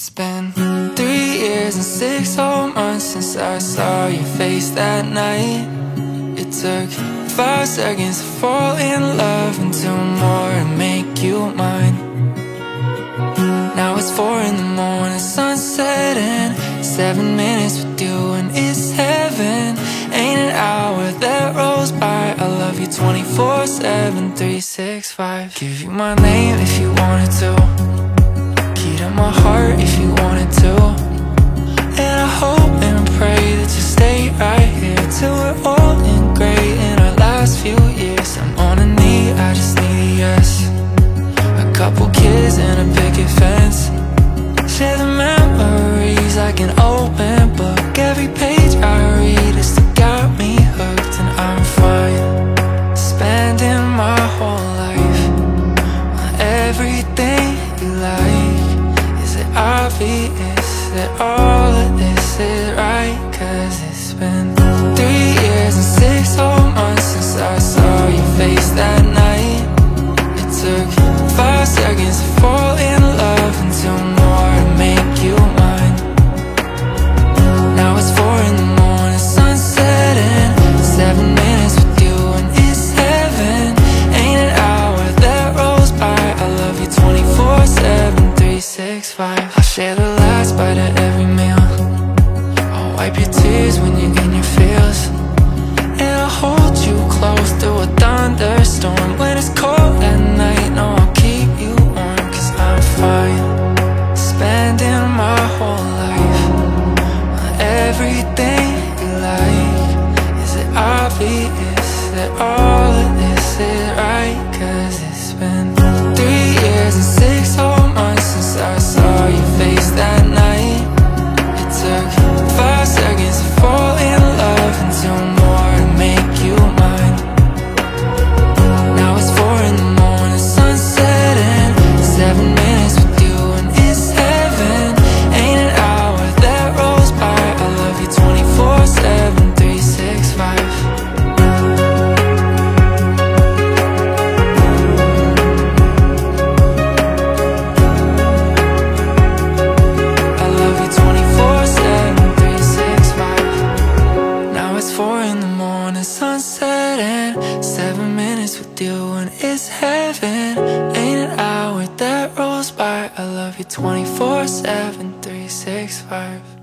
It's been three years and six whole months since I saw your face that night. It took five seconds to fall in love and two more to make you mine. Now it's four in the morning, sunset and seven minutes with you and it's heaven. Ain't an hour that rolls by. I love you 24-7, 365 Give you my name if you wanted to my heart if you wanted to. And I hope and pray that you stay right here Till we're old and gray. In our last few years I'm on a knee, I just need a yes. A couple kids and a picket fence. Share the memories like an open book. Every page I read is still got me hooked And I'm fine. Spending my whole life On everything you like obvious that all of this is right Cause it's been three years and six whole months since I saw your face that night. It took five seconds to fall in love and two more to make you mine. Now it's four in the morning, sunset and seven minutes with you and it's heaven. Ain't an hour that rolls by, I love you 24-7, 365 get your feels. And I'll hold you close through a thunderstorm. When it's cold at night, no, I'll keep you warm Cause I'm fine Spending my whole life On everything you like. Is it obvious that all of this is right? Cause it's been sunset and seven minutes with you and it's heaven. Ain't an hour that rolls by. I love you 24 7, 365.